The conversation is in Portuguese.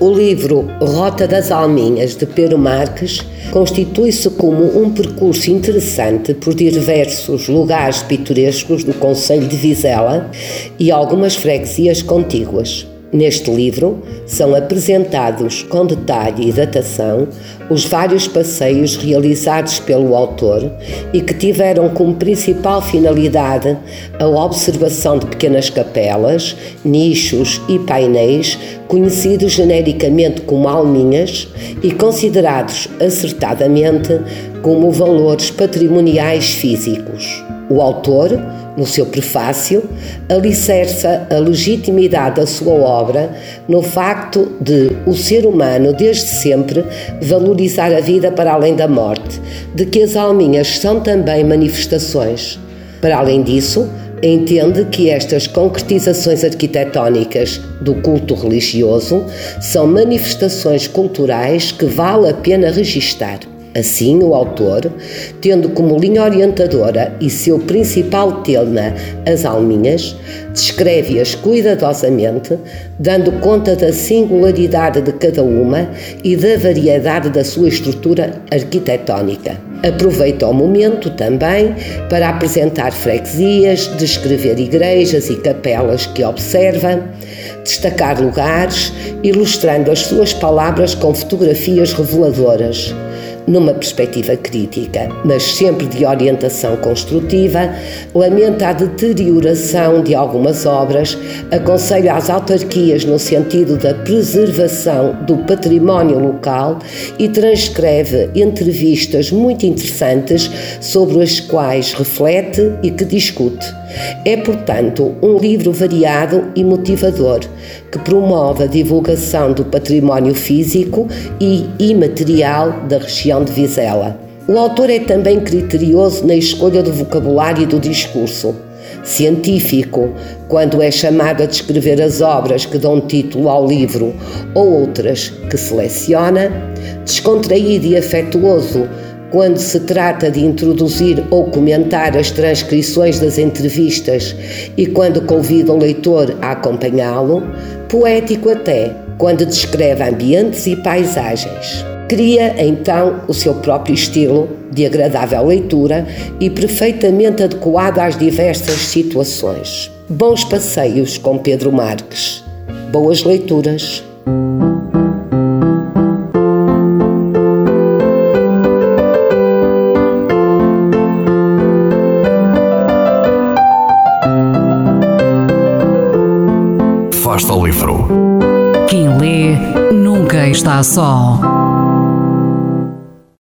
O livro Rota das Alminhas, de Pedro Marques, constitui-se como um percurso interessante por diversos lugares pitorescos do Conselho de Vizela e algumas freguesias contíguas. Neste livro são apresentados com detalhe e datação os vários passeios realizados pelo autor e que tiveram como principal finalidade a observação de pequenas capelas, nichos e painéis conhecidos genericamente como alminhas e considerados acertadamente como valores patrimoniais físicos. O autor no seu prefácio, alicerça a legitimidade da sua obra no facto de o ser humano, desde sempre, valorizar a vida para além da morte, de que as alminhas são também manifestações. Para além disso, entende que estas concretizações arquitetónicas do culto religioso são manifestações culturais que vale a pena registar. Assim, o autor, tendo como linha orientadora e seu principal tema as alminhas, descreve-as cuidadosamente, dando conta da singularidade de cada uma e da variedade da sua estrutura arquitetónica. Aproveita o momento também para apresentar freguesias, descrever igrejas e capelas que observa, destacar lugares, ilustrando as suas palavras com fotografias reveladoras numa perspectiva crítica, mas sempre de orientação construtiva, lamenta a deterioração de algumas obras, aconselha as autarquias no sentido da preservação do património local e transcreve entrevistas muito interessantes sobre as quais reflete e que discute. É, portanto, um livro variado e motivador que promove a divulgação do património físico e imaterial da região de Vizela. O autor é também criterioso na escolha do vocabulário e do discurso. Científico, quando é chamado a descrever as obras que dão título ao livro ou outras que seleciona, descontraído e afetuoso, quando se trata de introduzir ou comentar as transcrições das entrevistas e quando convida o leitor a acompanhá-lo, poético até quando descreve ambientes e paisagens. Cria então o seu próprio estilo de agradável leitura e perfeitamente adequado às diversas situações. Bons passeios com Pedro Marques. Boas leituras. Fasta ao livro. Quem lê nunca está só.